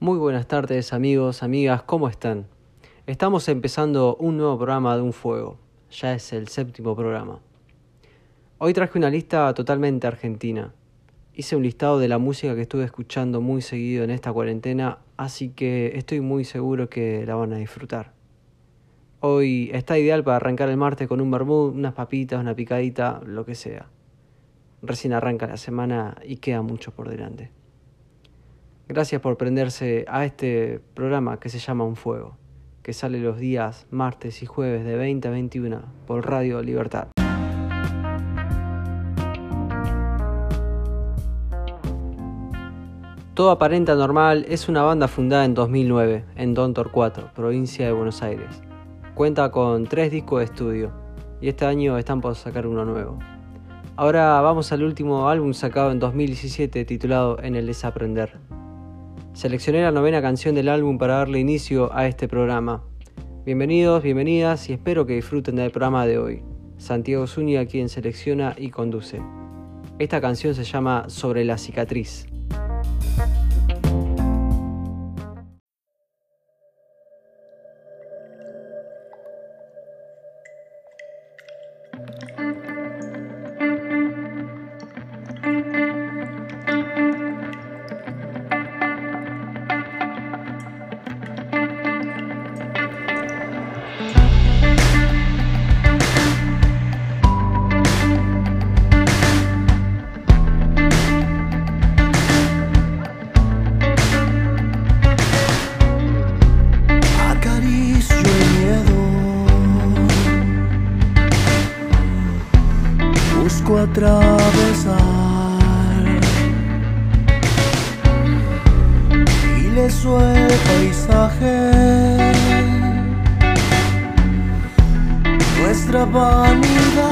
Muy buenas tardes amigos, amigas, ¿cómo están? Estamos empezando un nuevo programa de Un Fuego, ya es el séptimo programa. Hoy traje una lista totalmente argentina. Hice un listado de la música que estuve escuchando muy seguido en esta cuarentena, así que estoy muy seguro que la van a disfrutar. Hoy está ideal para arrancar el martes con un vermut, unas papitas, una picadita, lo que sea. Recién arranca la semana y queda mucho por delante. Gracias por prenderse a este programa que se llama Un Fuego, que sale los días martes y jueves de 20 a 21 por Radio Libertad. Todo aparenta normal es una banda fundada en 2009 en Don Torcuato, provincia de Buenos Aires. Cuenta con tres discos de estudio y este año están por sacar uno nuevo. Ahora vamos al último álbum sacado en 2017 titulado En el desaprender. Seleccioné la novena canción del álbum para darle inicio a este programa. Bienvenidos, bienvenidas y espero que disfruten del programa de hoy. Santiago Zúñiga quien selecciona y conduce. Esta canción se llama Sobre la cicatriz. bonita.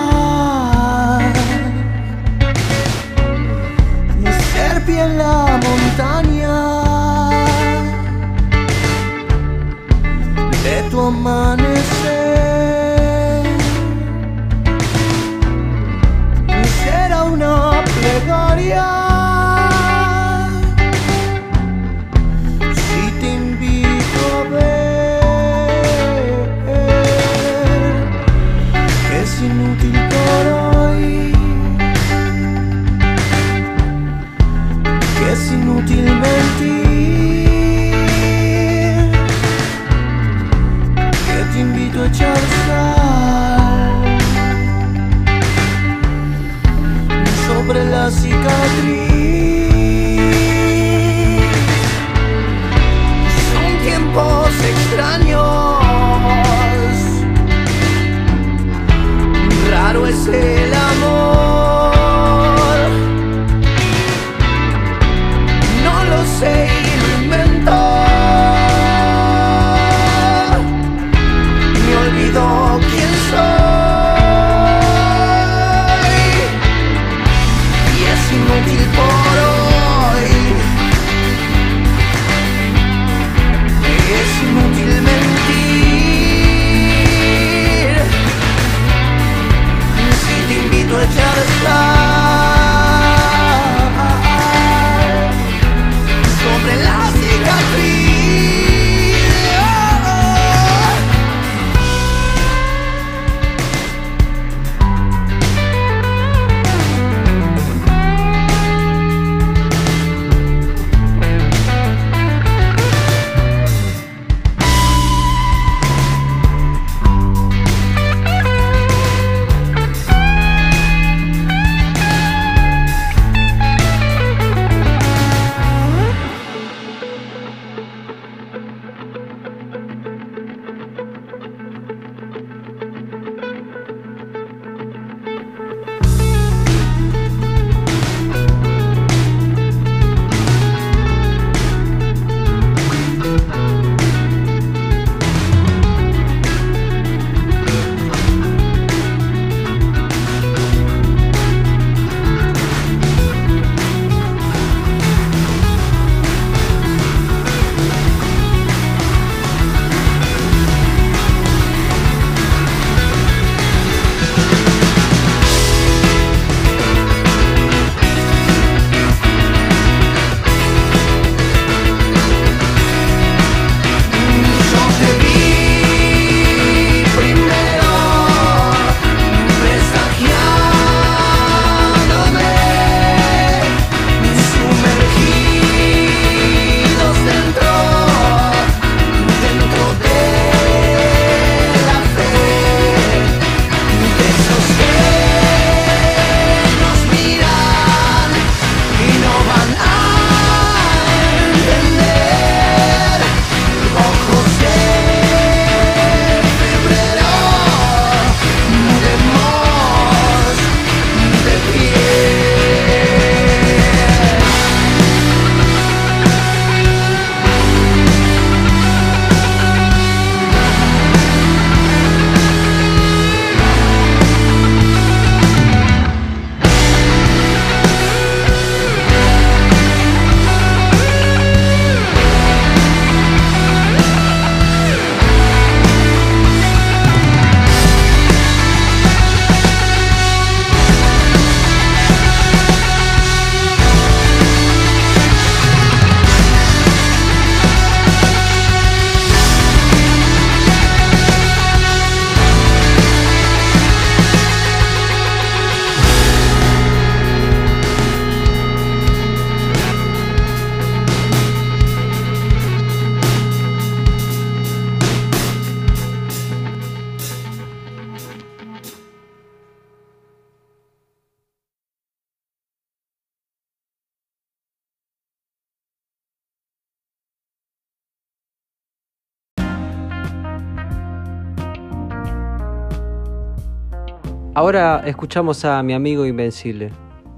Ahora escuchamos a Mi Amigo Invencible,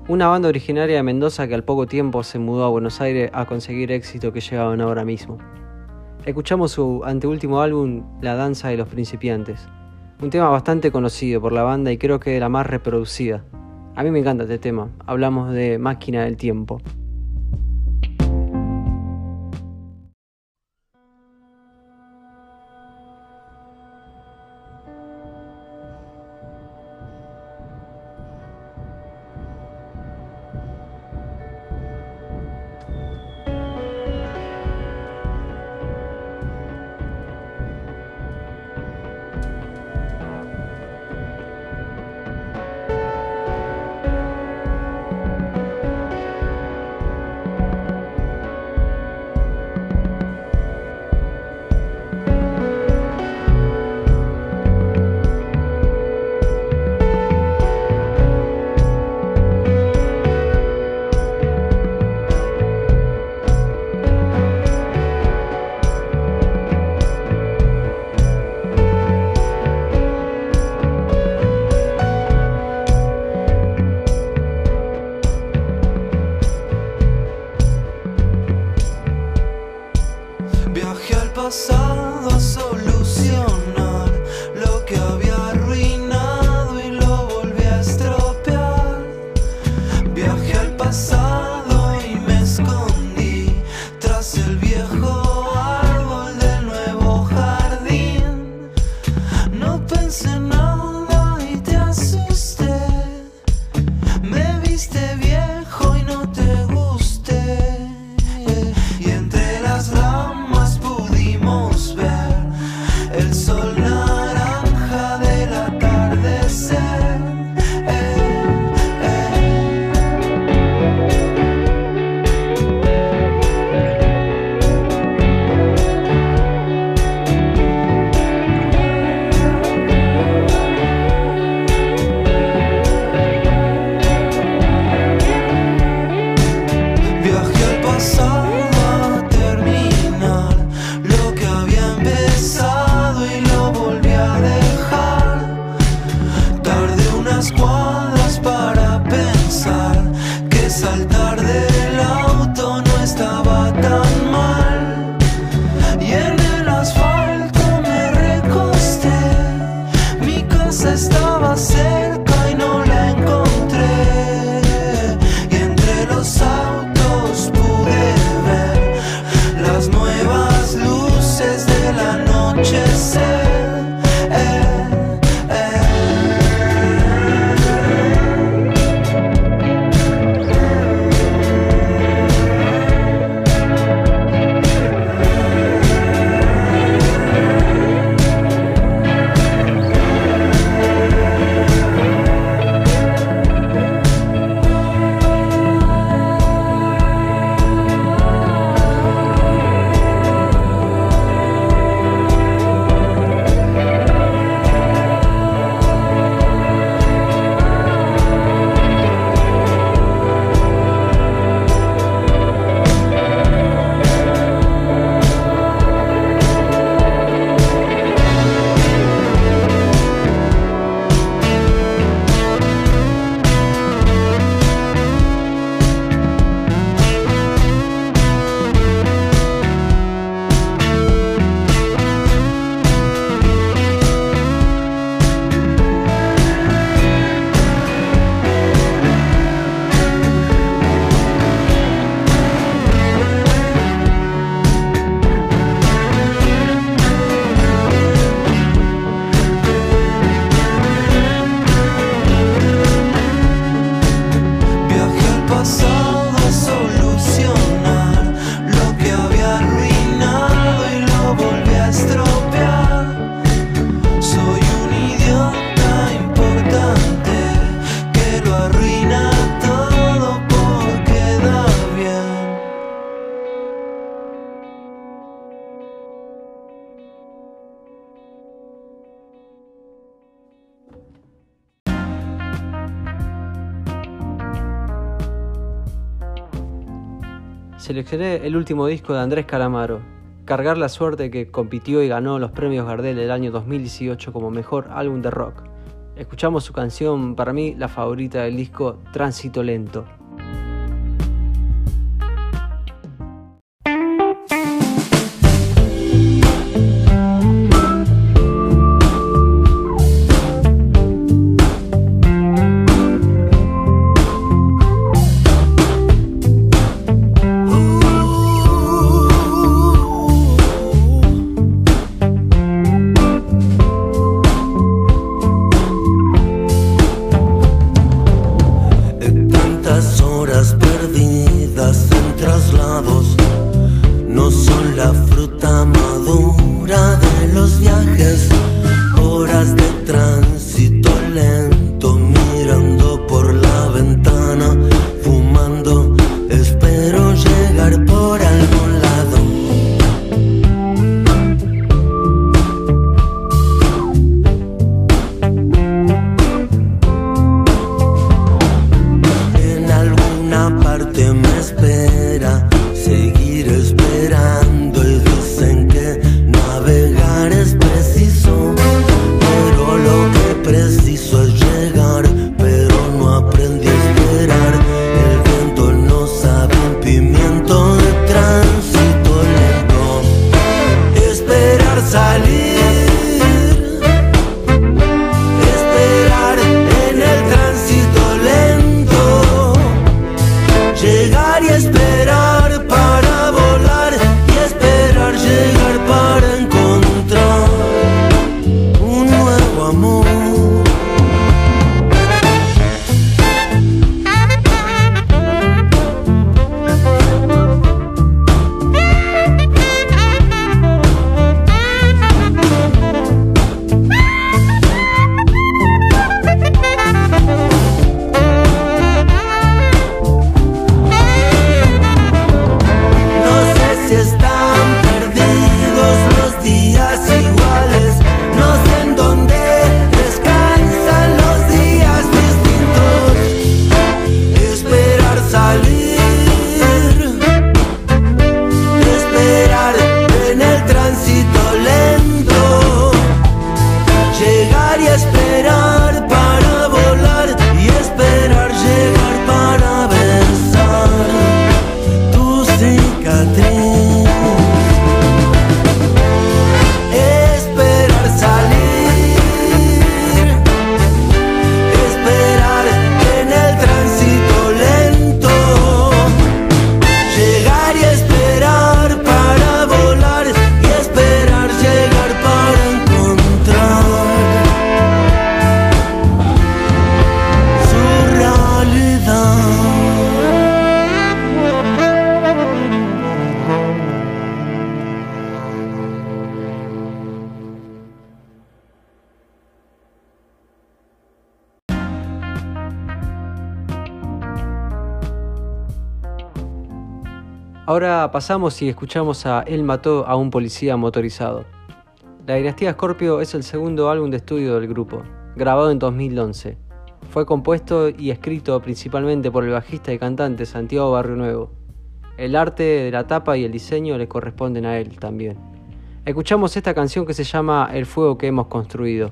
una banda originaria de Mendoza que al poco tiempo se mudó a Buenos Aires a conseguir éxito que llegaban ahora mismo. Escuchamos su anteúltimo álbum, La Danza de los Principiantes, un tema bastante conocido por la banda y creo que la más reproducida. A mí me encanta este tema, hablamos de Máquina del Tiempo. pasado solo. Seleccioné el último disco de Andrés Calamaro, Cargar la Suerte que compitió y ganó los premios Gardel del año 2018 como mejor álbum de rock. Escuchamos su canción, para mí la favorita del disco, Tránsito Lento. Pasamos y escuchamos a Él mató a un policía motorizado. La Dinastía Scorpio es el segundo álbum de estudio del grupo, grabado en 2011. Fue compuesto y escrito principalmente por el bajista y cantante Santiago Barrio Nuevo. El arte de la tapa y el diseño le corresponden a él también. Escuchamos esta canción que se llama El fuego que hemos construido.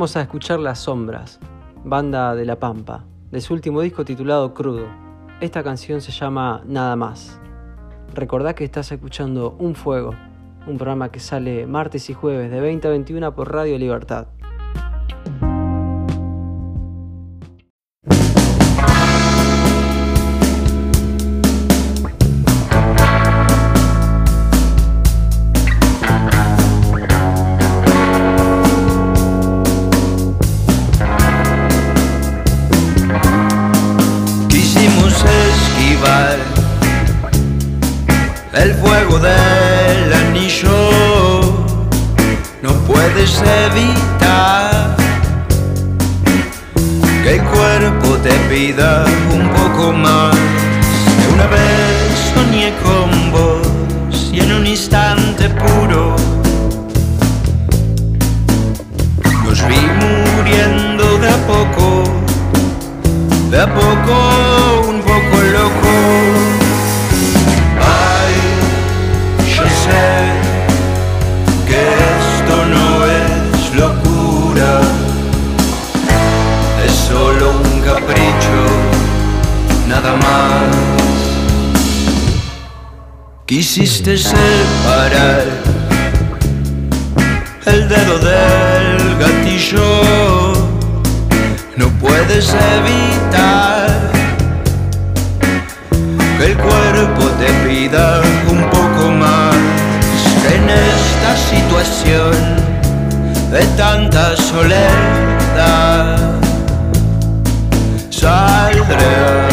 Volvemos a escuchar Las Sombras, banda de La Pampa, de su último disco titulado Crudo. Esta canción se llama Nada más. Recordá que estás escuchando Un Fuego, un programa que sale martes y jueves de 20 a 21 por Radio Libertad. Quisiste separar el dedo del gatillo, no puedes evitar que el cuerpo te pida un poco más en esta situación de tanta soledad. Saldré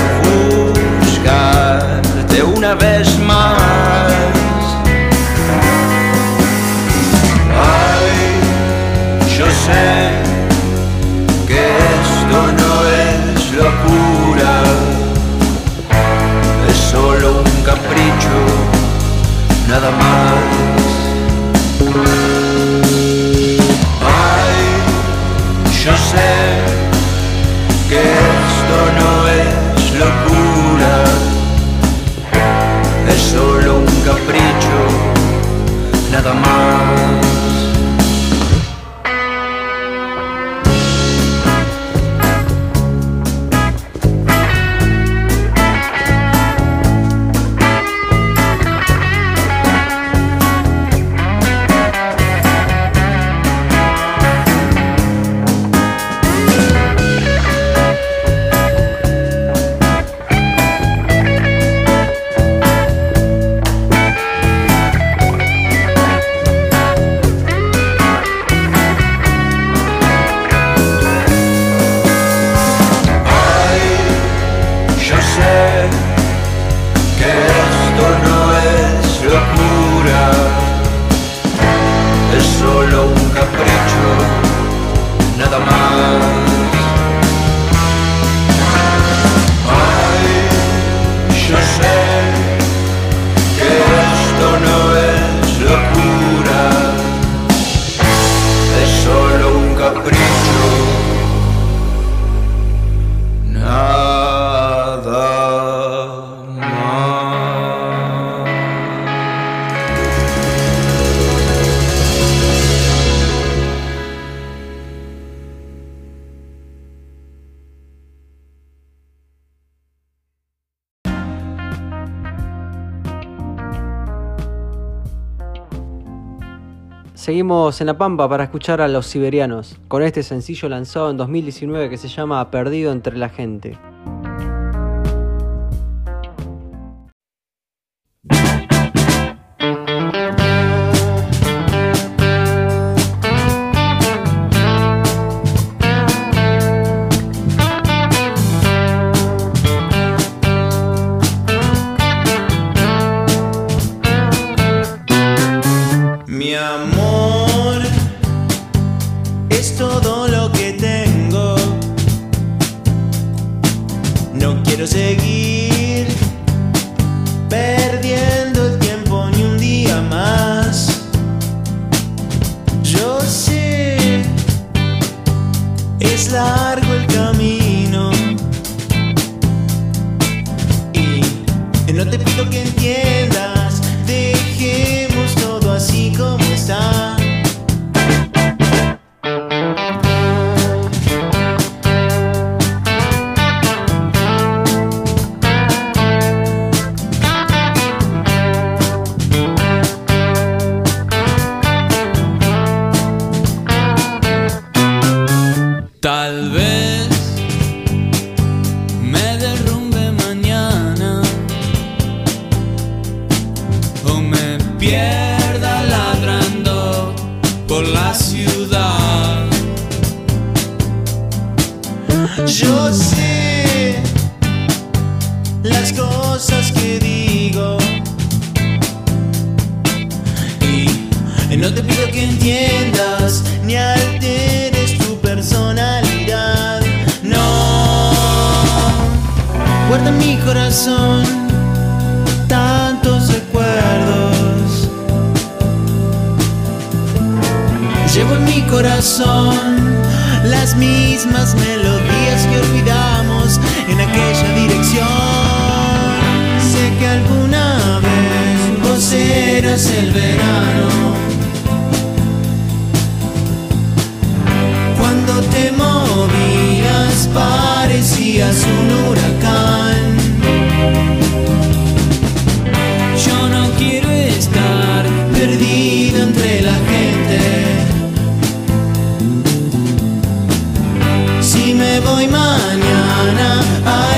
Seguimos en La Pampa para escuchar a los siberianos, con este sencillo lanzado en 2019 que se llama Perdido entre la gente. Yo sé las cosas que digo. Y no te pido que entiendas ni alteres tu personalidad. No. Guarda mi corazón tantos recuerdos. Llevo en mi corazón las mismas melodías que olvidamos en aquella dirección. Sé que alguna vez vos eras el verano. Cuando te movías parecías un huracán. Me voy mañana,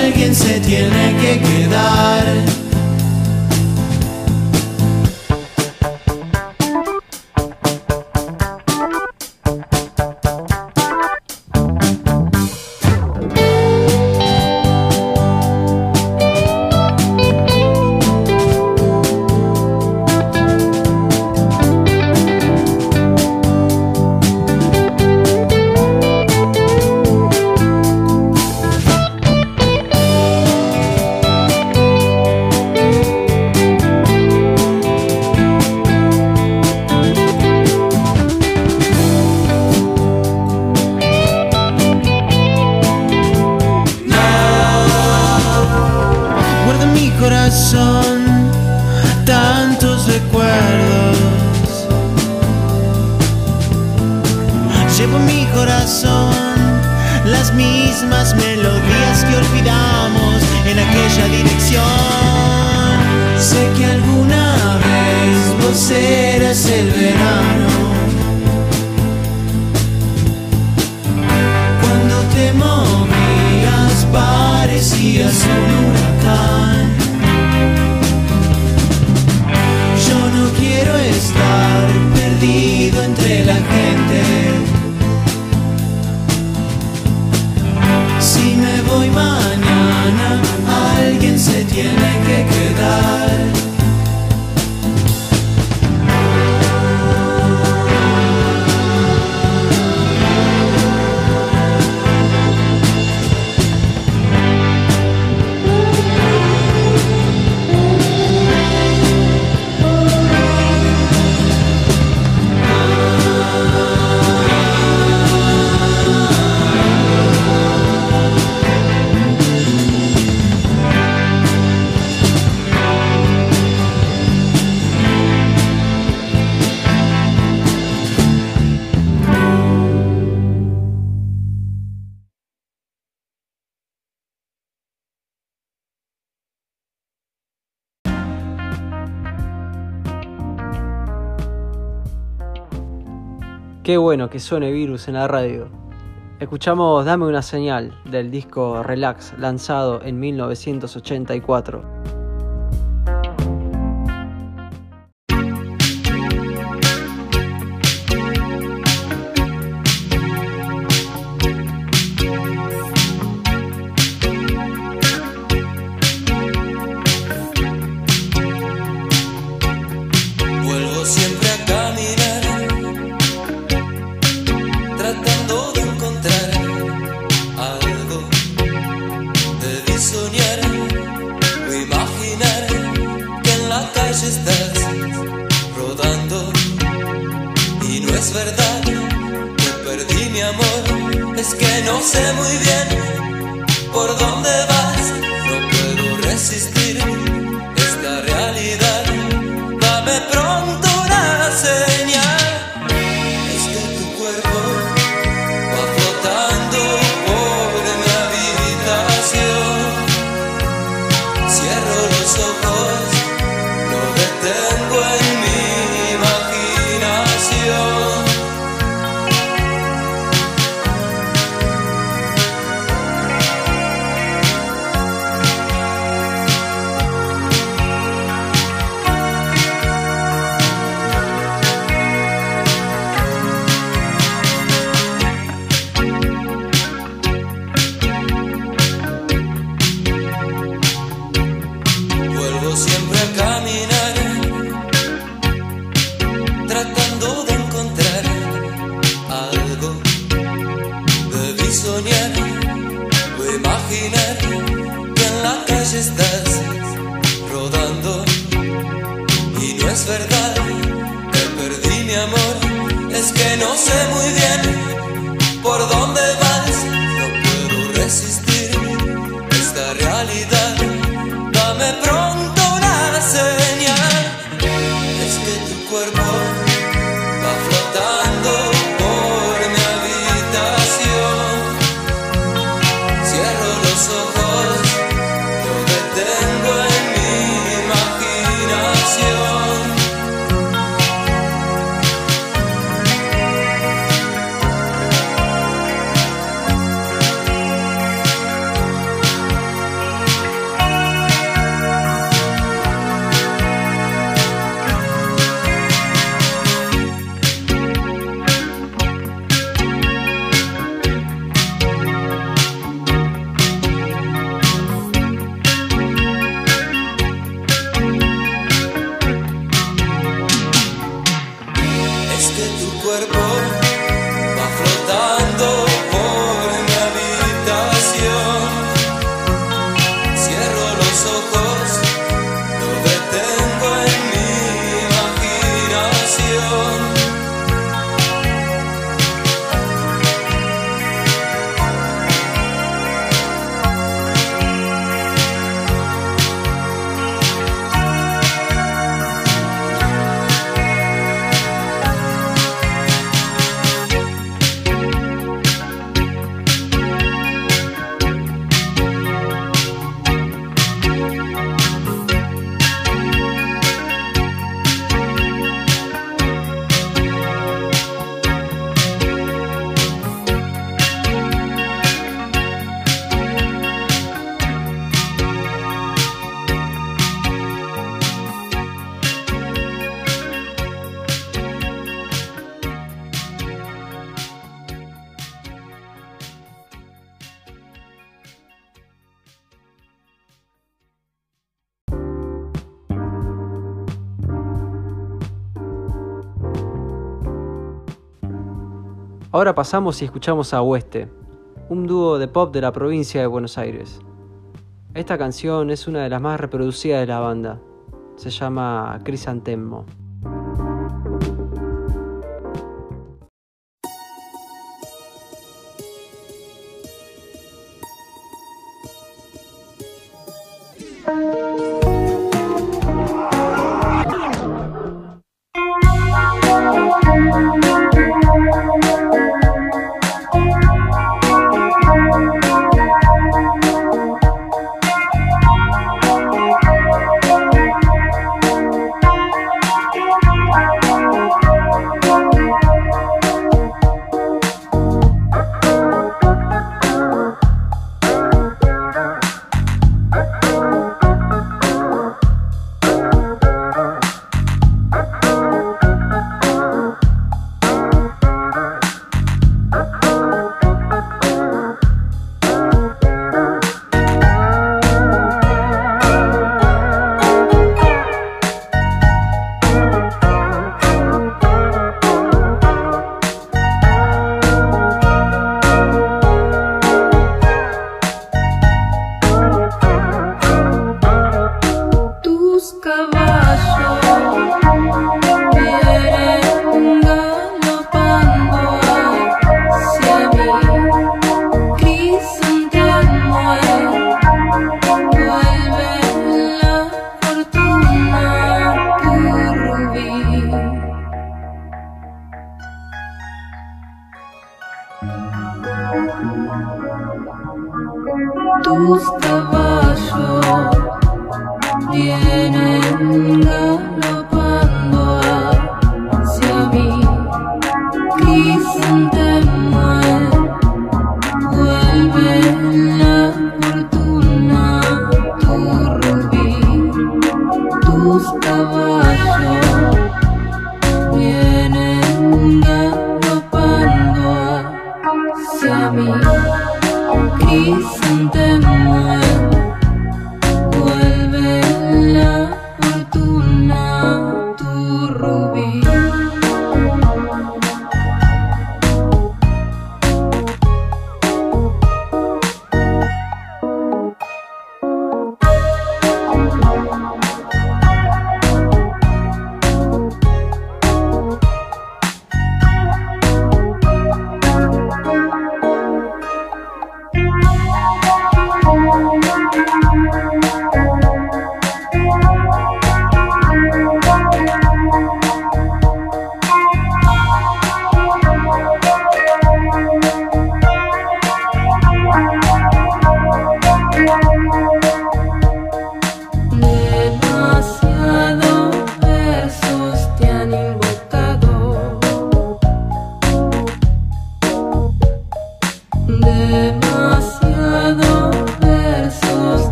alguien se tiene que quedar. Qué bueno que suene Virus en la radio. Escuchamos Dame una señal del disco Relax lanzado en 1984. Estás rodando. Y no es verdad que perdí mi amor, es que no sé muy bien Ahora pasamos y escuchamos a Oeste, un dúo de pop de la provincia de Buenos Aires. Esta canción es una de las más reproducidas de la banda. Se llama Crisantemmo.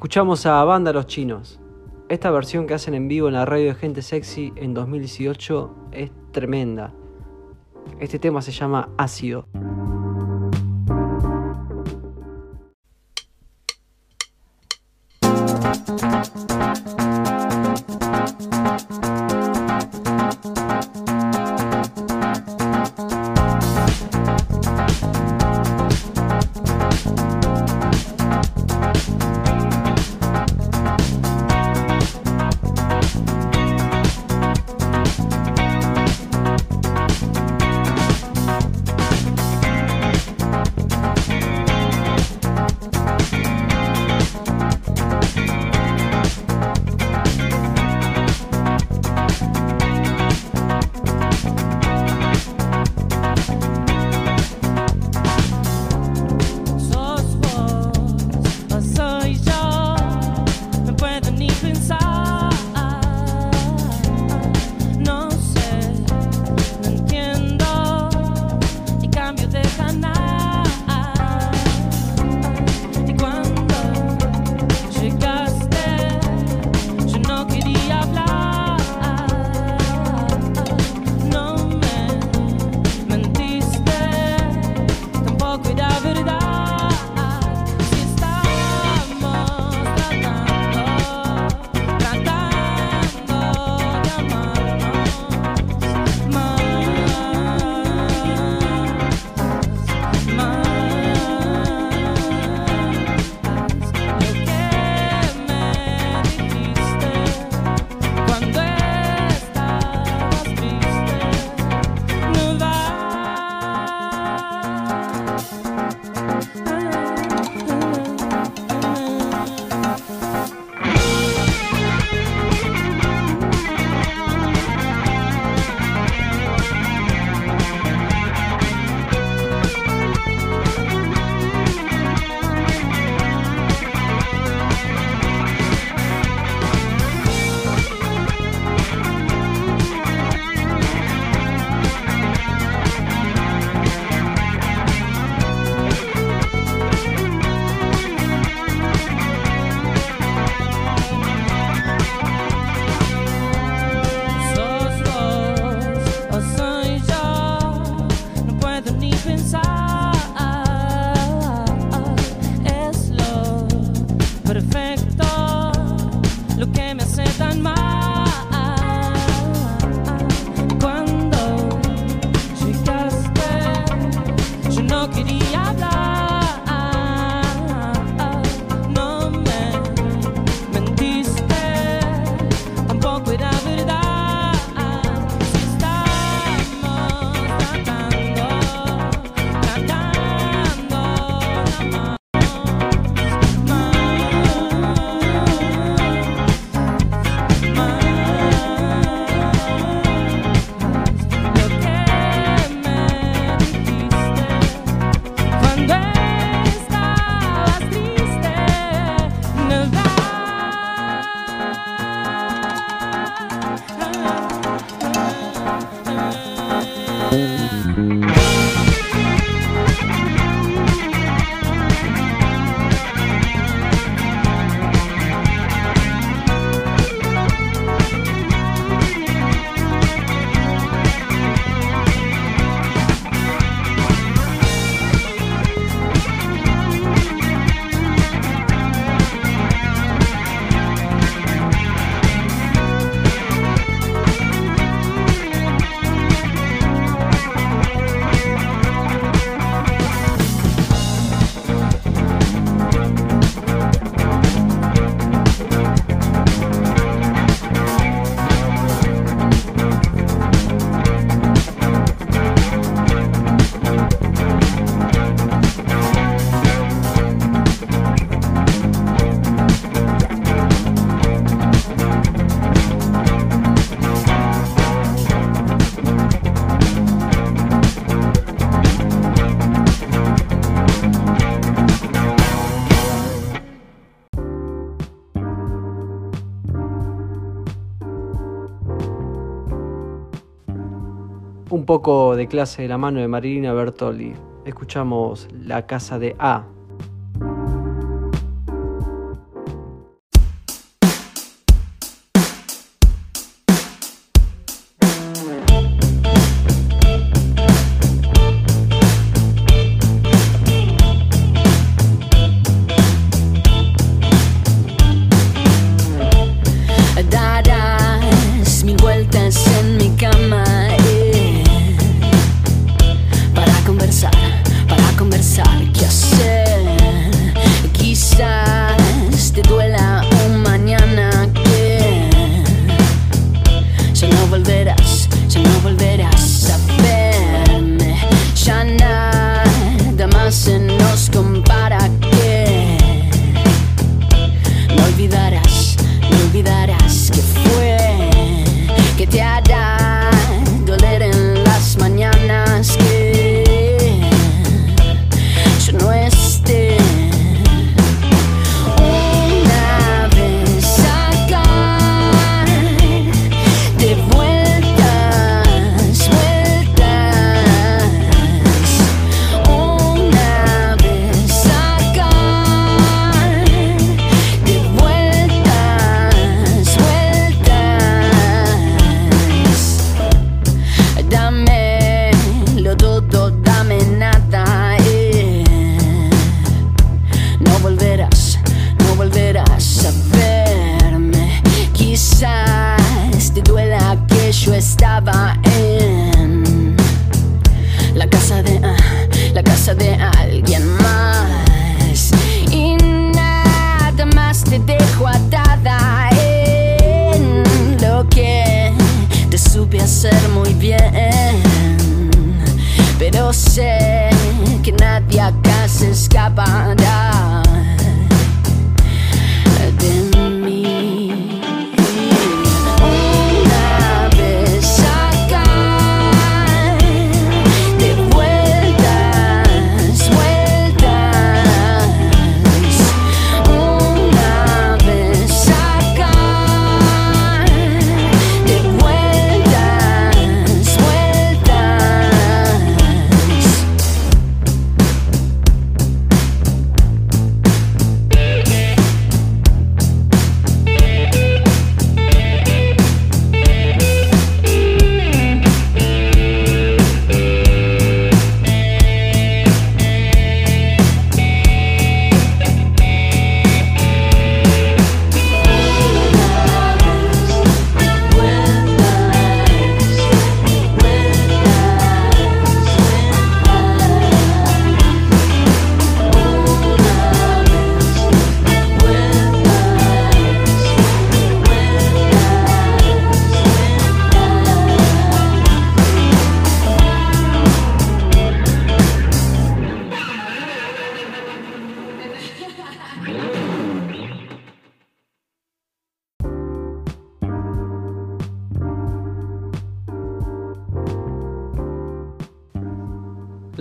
Escuchamos a Banda Los Chinos. Esta versión que hacen en vivo en la radio de Gente Sexy en 2018 es tremenda. Este tema se llama Ácido. poco de clase de la mano de Marilina Bertoli. Escuchamos La Casa de A alguien más. Y nada más te dejo atada en lo que te supe hacer muy bien. Pero sé que nadie acá se escapa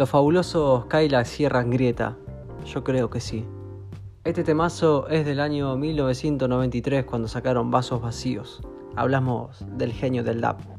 Los fabulosos Kyla cierran grieta. Yo creo que sí. Este temazo es del año 1993 cuando sacaron Vasos Vacíos. Hablamos del genio del DAP.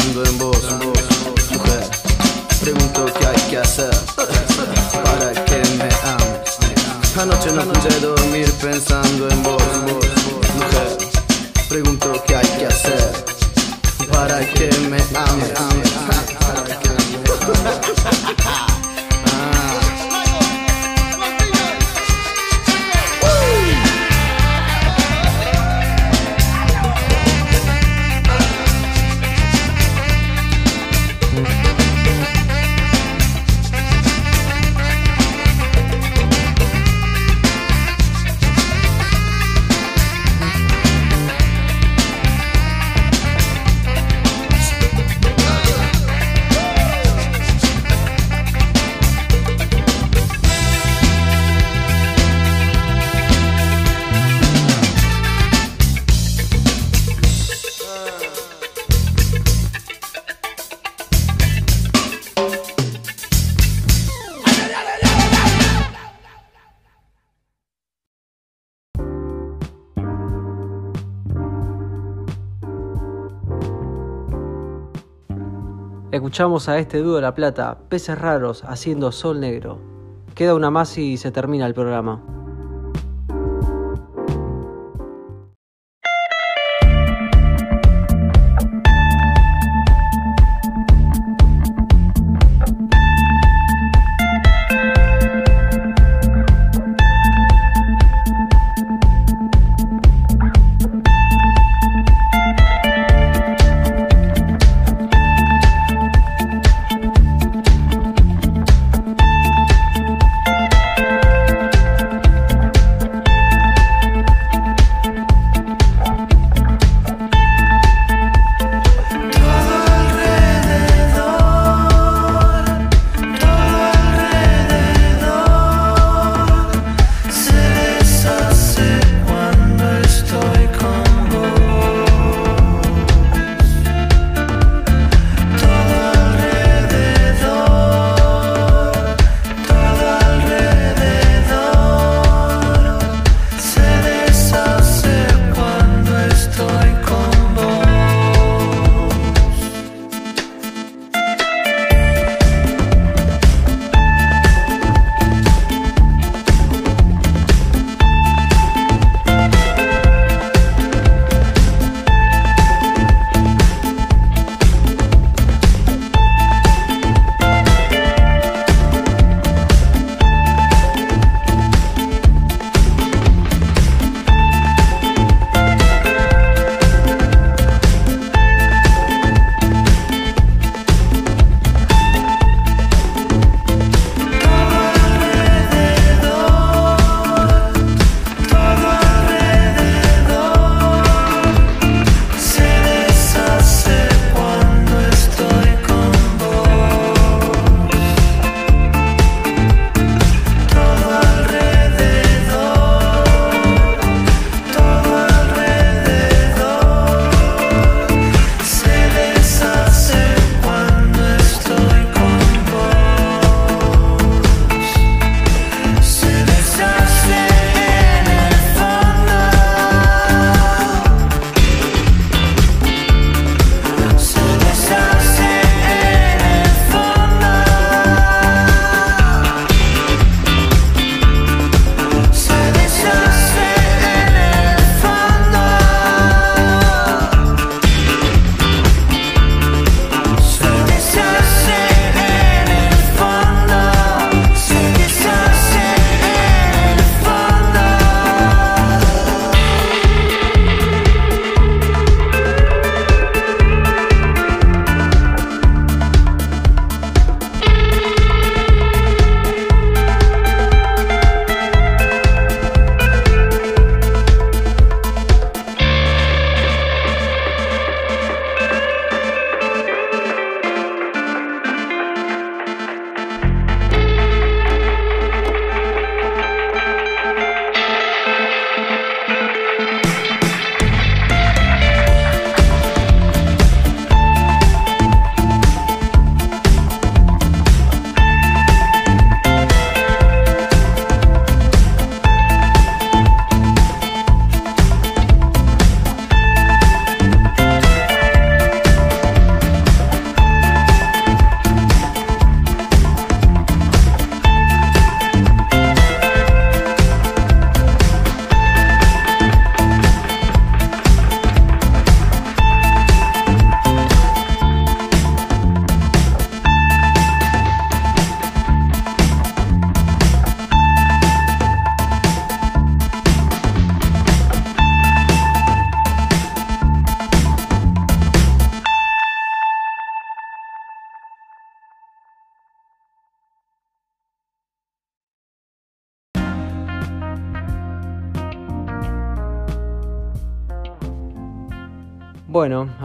pensando en vos, mujer. Pregunto qué hay que hacer para que me ames. Anoche no pude dormir pensando en vos, vos, mujer. Pregunto qué hay que hacer para que me ames. Escuchamos a este dúo de La Plata, Peces Raros, haciendo Sol Negro. Queda una más y se termina el programa.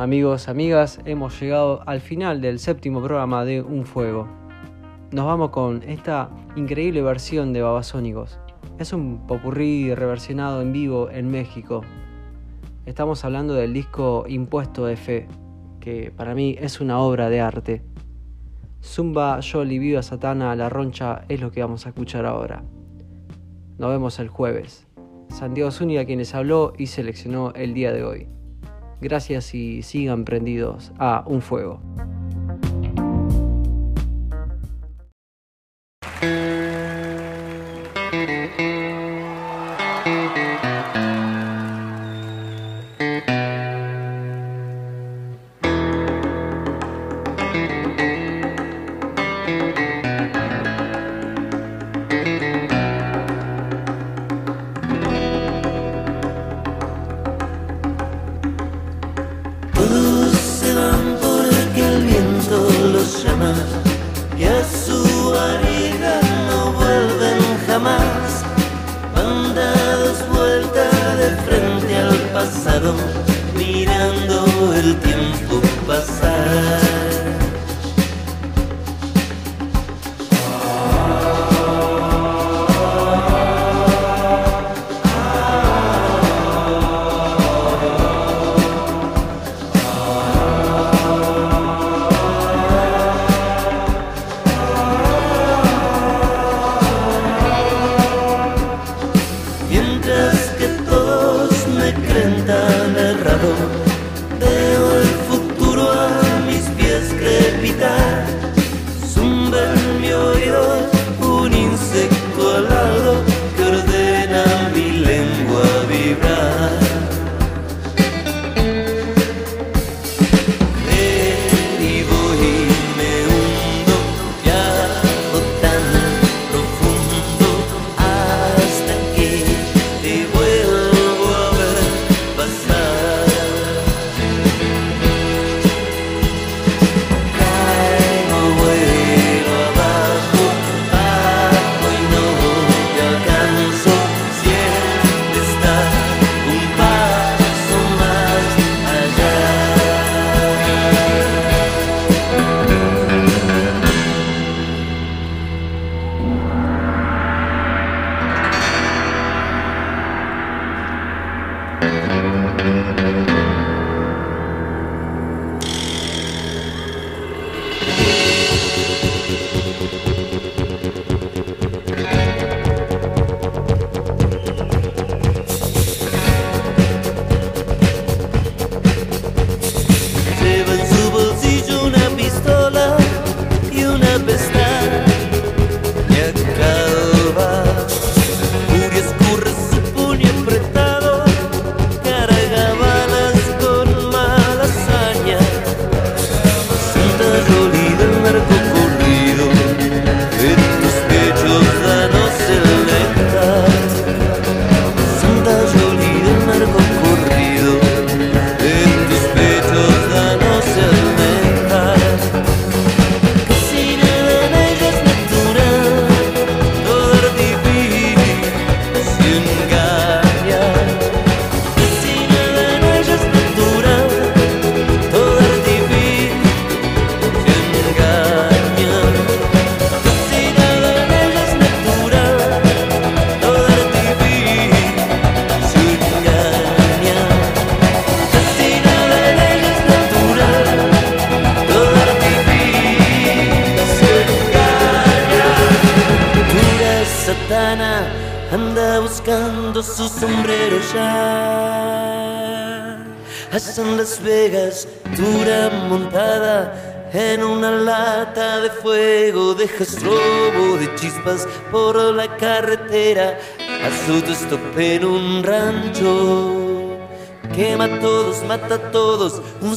Amigos, amigas, hemos llegado al final del séptimo programa de Un Fuego. Nos vamos con esta increíble versión de Babasónicos. Es un popurrí reversionado en vivo en México. Estamos hablando del disco Impuesto de Fe, que para mí es una obra de arte. Zumba, Jolly, Viva Satana, La Roncha es lo que vamos a escuchar ahora. Nos vemos el jueves. Santiago Zúñiga quien les habló y seleccionó el día de hoy. Gracias y sigan prendidos a un fuego.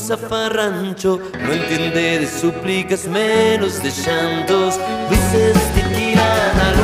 zafarrancho No entiende de súplicas menos de llantos. Luces de tirana